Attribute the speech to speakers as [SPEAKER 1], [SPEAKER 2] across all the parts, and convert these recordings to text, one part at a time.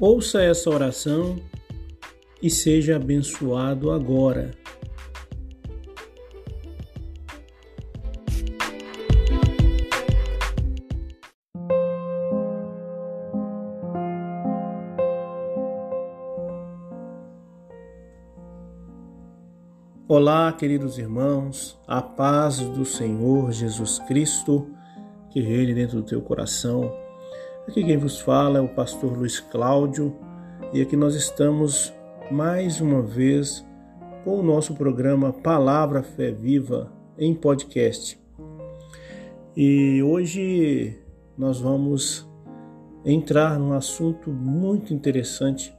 [SPEAKER 1] Ouça essa oração e seja abençoado agora. Olá, queridos irmãos, a paz do Senhor Jesus Cristo, que reine dentro do teu coração. Aqui quem vos fala é o pastor Luiz Cláudio e aqui nós estamos mais uma vez com o nosso programa Palavra Fé Viva em podcast. E hoje nós vamos entrar num assunto muito interessante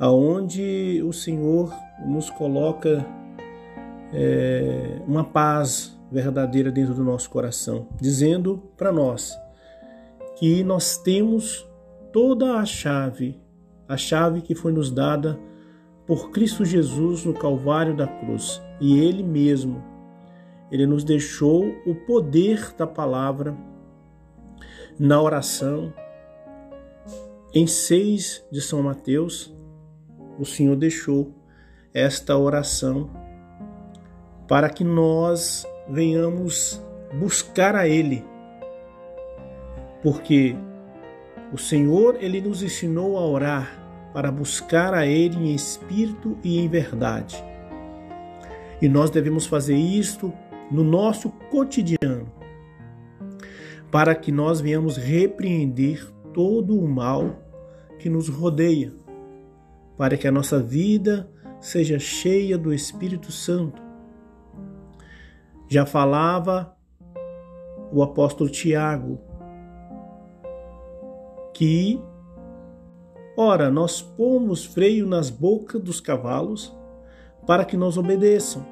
[SPEAKER 1] aonde o Senhor nos coloca é, uma paz verdadeira dentro do nosso coração, dizendo para nós que nós temos toda a chave, a chave que foi nos dada por Cristo Jesus no Calvário da cruz, e Ele mesmo, Ele nos deixou o poder da palavra na oração. Em 6 de São Mateus, o Senhor deixou esta oração para que nós venhamos buscar a Ele. Porque o Senhor, Ele nos ensinou a orar para buscar a Ele em espírito e em verdade. E nós devemos fazer isto no nosso cotidiano, para que nós venhamos repreender todo o mal que nos rodeia para que a nossa vida seja cheia do Espírito Santo. Já falava o apóstolo Tiago que, ora, nós pomos freio nas bocas dos cavalos para que nos obedeçam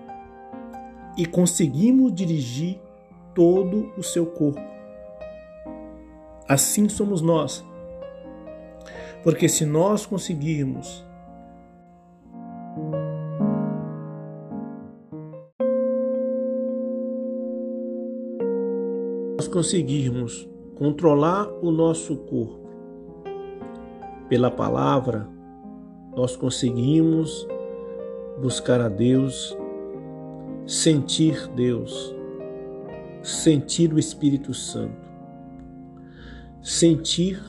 [SPEAKER 1] e conseguimos dirigir todo o seu corpo. Assim somos nós. Porque se nós conseguirmos nós conseguirmos controlar o nosso corpo pela palavra, nós conseguimos buscar a Deus, sentir Deus, sentir o Espírito Santo, sentir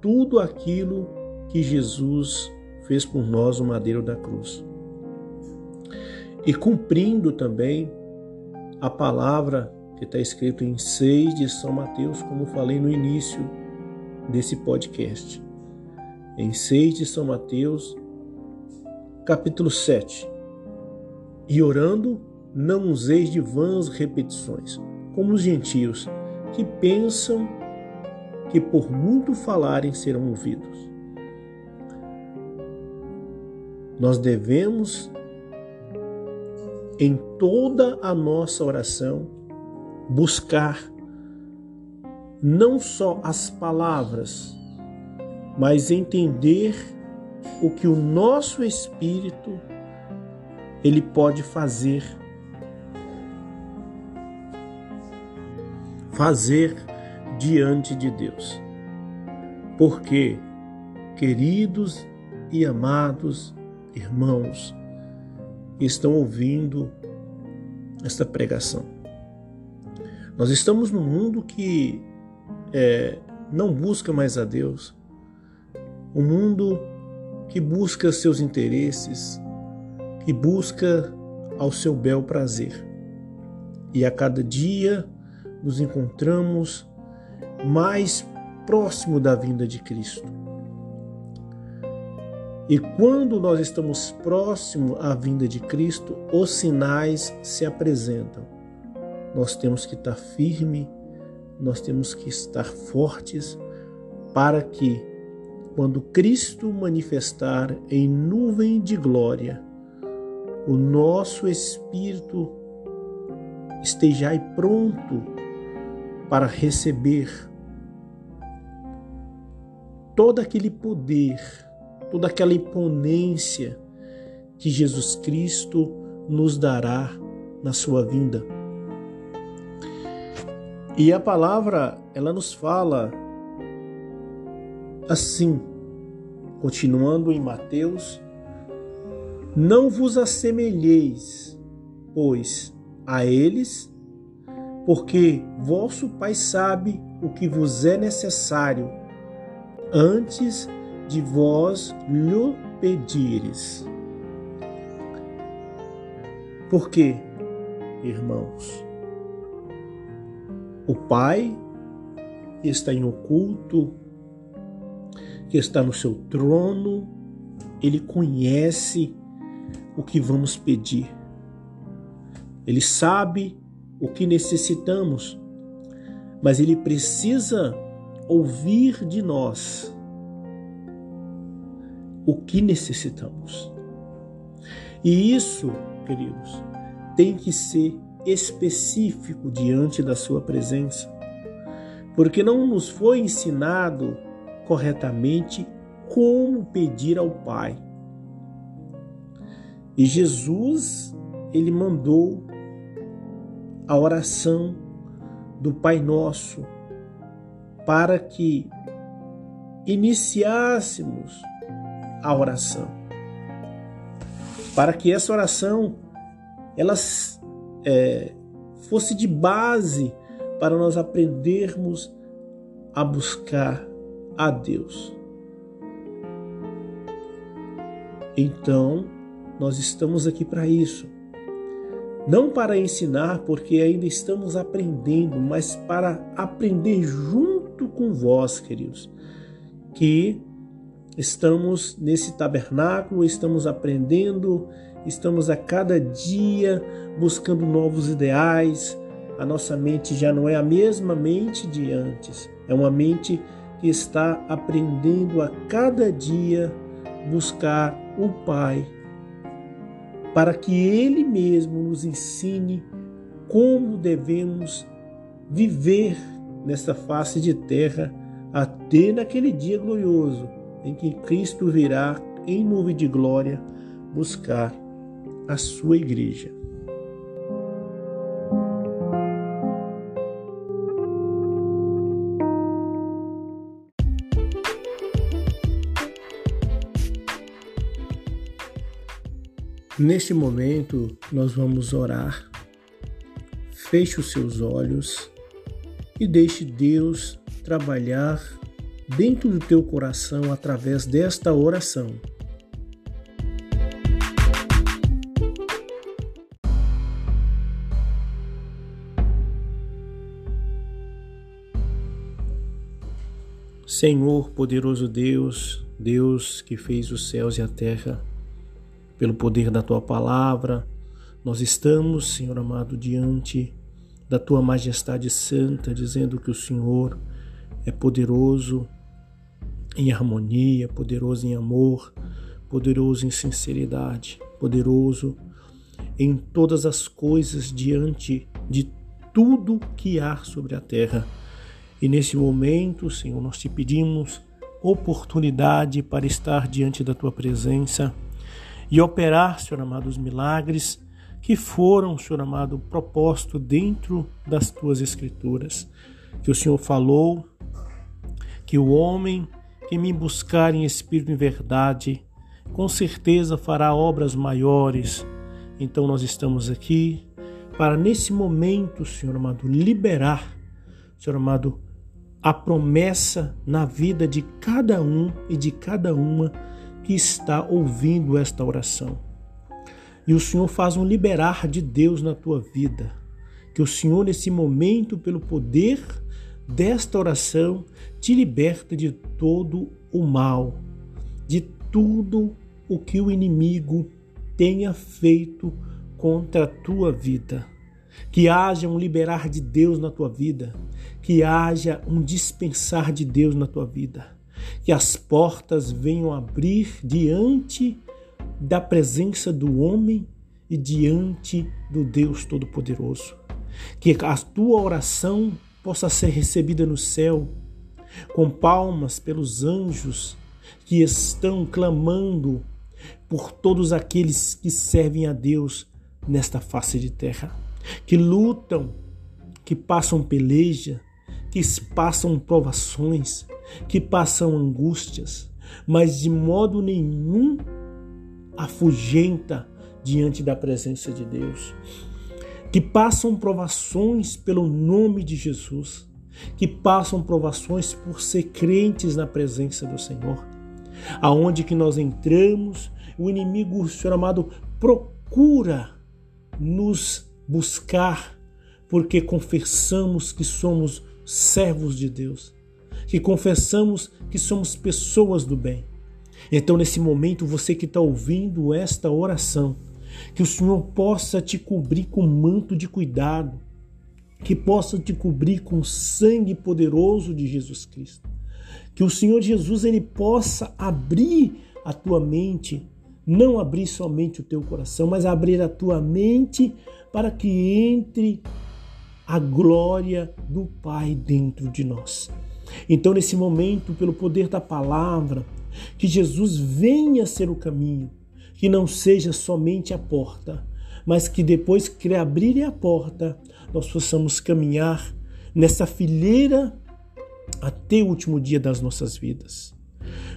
[SPEAKER 1] tudo aquilo que Jesus fez por nós no madeiro da cruz. E cumprindo também a palavra que está escrito em 6 de São Mateus, como falei no início desse podcast. Em 6 de São Mateus, capítulo 7. E orando, não useis de vãs repetições, como os gentios, que pensam que por muito falarem serão ouvidos. Nós devemos, em toda a nossa oração, buscar não só as palavras, mas entender o que o nosso espírito ele pode fazer. Fazer diante de Deus. Porque, queridos e amados irmãos estão ouvindo esta pregação, nós estamos num mundo que é, não busca mais a Deus, um mundo que busca seus interesses, que busca ao seu bel prazer. E a cada dia nos encontramos mais próximo da vinda de Cristo. E quando nós estamos próximo à vinda de Cristo, os sinais se apresentam nós temos que estar firme, nós temos que estar fortes para que quando Cristo manifestar em nuvem de glória, o nosso espírito esteja aí pronto para receber todo aquele poder, toda aquela imponência que Jesus Cristo nos dará na sua vinda. E a palavra, ela nos fala assim, Continuando em Mateus, não vos assemelheis, pois, a eles, porque vosso Pai sabe o que vos é necessário antes de vós lhe pedires. Por quê, irmãos? O Pai está em oculto, que está no seu trono, ele conhece o que vamos pedir. Ele sabe o que necessitamos, mas ele precisa ouvir de nós o que necessitamos. E isso, queridos, tem que ser específico diante da Sua presença, porque não nos foi ensinado corretamente como pedir ao Pai. E Jesus, ele mandou a oração do Pai Nosso para que iniciássemos a oração. Para que essa oração ela é, fosse de base para nós aprendermos a buscar a Deus. Então, nós estamos aqui para isso. Não para ensinar, porque ainda estamos aprendendo, mas para aprender junto com vós, queridos, que estamos nesse tabernáculo, estamos aprendendo, estamos a cada dia buscando novos ideais. A nossa mente já não é a mesma mente de antes, é uma mente está aprendendo a cada dia buscar o Pai para que Ele mesmo nos ensine como devemos viver nesta face de terra até naquele dia glorioso em que Cristo virá em nuvem de glória buscar a sua igreja. Neste momento, nós vamos orar. Feche os seus olhos e deixe Deus trabalhar dentro do teu coração através desta oração. Senhor, poderoso Deus, Deus que fez os céus e a terra, pelo poder da tua palavra, nós estamos, Senhor amado, diante da tua majestade santa, dizendo que o Senhor é poderoso em harmonia, poderoso em amor, poderoso em sinceridade, poderoso em todas as coisas diante de tudo que há sobre a terra. E nesse momento, Senhor, nós te pedimos oportunidade para estar diante da tua presença e operar, Senhor amado, os milagres que foram, Senhor amado, proposto dentro das tuas escrituras. Que o Senhor falou que o homem que me buscar em espírito e verdade, com certeza fará obras maiores. Então nós estamos aqui para nesse momento, Senhor amado, liberar, Senhor amado, a promessa na vida de cada um e de cada uma que está ouvindo esta oração. E o Senhor faz um liberar de Deus na tua vida. Que o Senhor, nesse momento, pelo poder desta oração, te liberta de todo o mal, de tudo o que o inimigo tenha feito contra a tua vida. Que haja um liberar de Deus na tua vida, que haja um dispensar de Deus na tua vida que as portas venham abrir diante da presença do homem e diante do Deus Todo-Poderoso. Que a tua oração possa ser recebida no céu, com palmas pelos anjos que estão clamando por todos aqueles que servem a Deus nesta face de terra, que lutam, que passam peleja, que passam provações, que passam angústias, mas de modo nenhum afugenta diante da presença de Deus. Que passam provações pelo nome de Jesus, que passam provações por ser crentes na presença do Senhor. Aonde que nós entramos, o inimigo, Senhor amado, procura nos buscar, porque confessamos que somos servos de Deus, que confessamos que somos pessoas do bem. Então, nesse momento, você que está ouvindo esta oração, que o Senhor possa te cobrir com manto de cuidado, que possa te cobrir com o sangue poderoso de Jesus Cristo. Que o Senhor Jesus ele possa abrir a tua mente, não abrir somente o teu coração, mas abrir a tua mente para que entre a glória do Pai dentro de nós. Então, nesse momento, pelo poder da palavra, que Jesus venha ser o caminho, que não seja somente a porta, mas que depois que abrir a porta, nós possamos caminhar nessa fileira até o último dia das nossas vidas.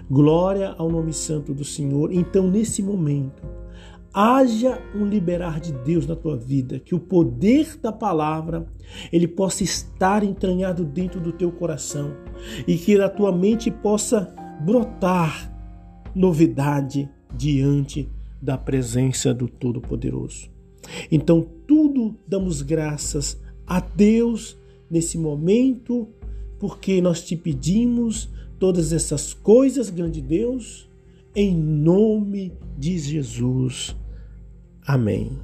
[SPEAKER 1] Glória ao nome santo do Senhor. Então, nesse momento, haja um liberar de Deus na tua vida, que o poder da palavra ele possa estar entranhado dentro do teu coração e que na tua mente possa brotar novidade diante da presença do Todo-Poderoso. Então, tudo damos graças a Deus nesse momento, porque nós te pedimos todas essas coisas, grande Deus, em nome de Jesus. Amém.